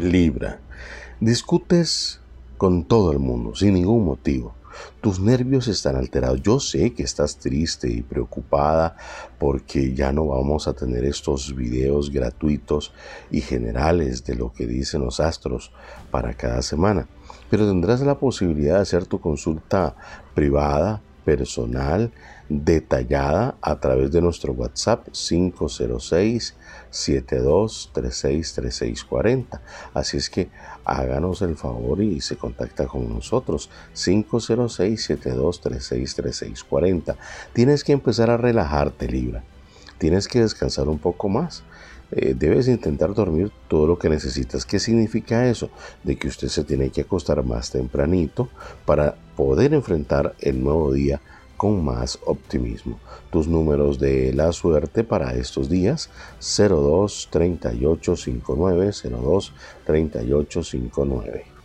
Libra. Discutes con todo el mundo sin ningún motivo. Tus nervios están alterados. Yo sé que estás triste y preocupada porque ya no vamos a tener estos videos gratuitos y generales de lo que dicen los astros para cada semana. Pero tendrás la posibilidad de hacer tu consulta privada personal detallada a través de nuestro WhatsApp 506 72363640. Así es que háganos el favor y se contacta con nosotros 506 72363640. Tienes que empezar a relajarte, Libra. Tienes que descansar un poco más. Eh, debes intentar dormir todo lo que necesitas. ¿Qué significa eso? De que usted se tiene que acostar más tempranito para poder enfrentar el nuevo día con más optimismo. Tus números de la suerte para estos días 02 38 59 02 38 59.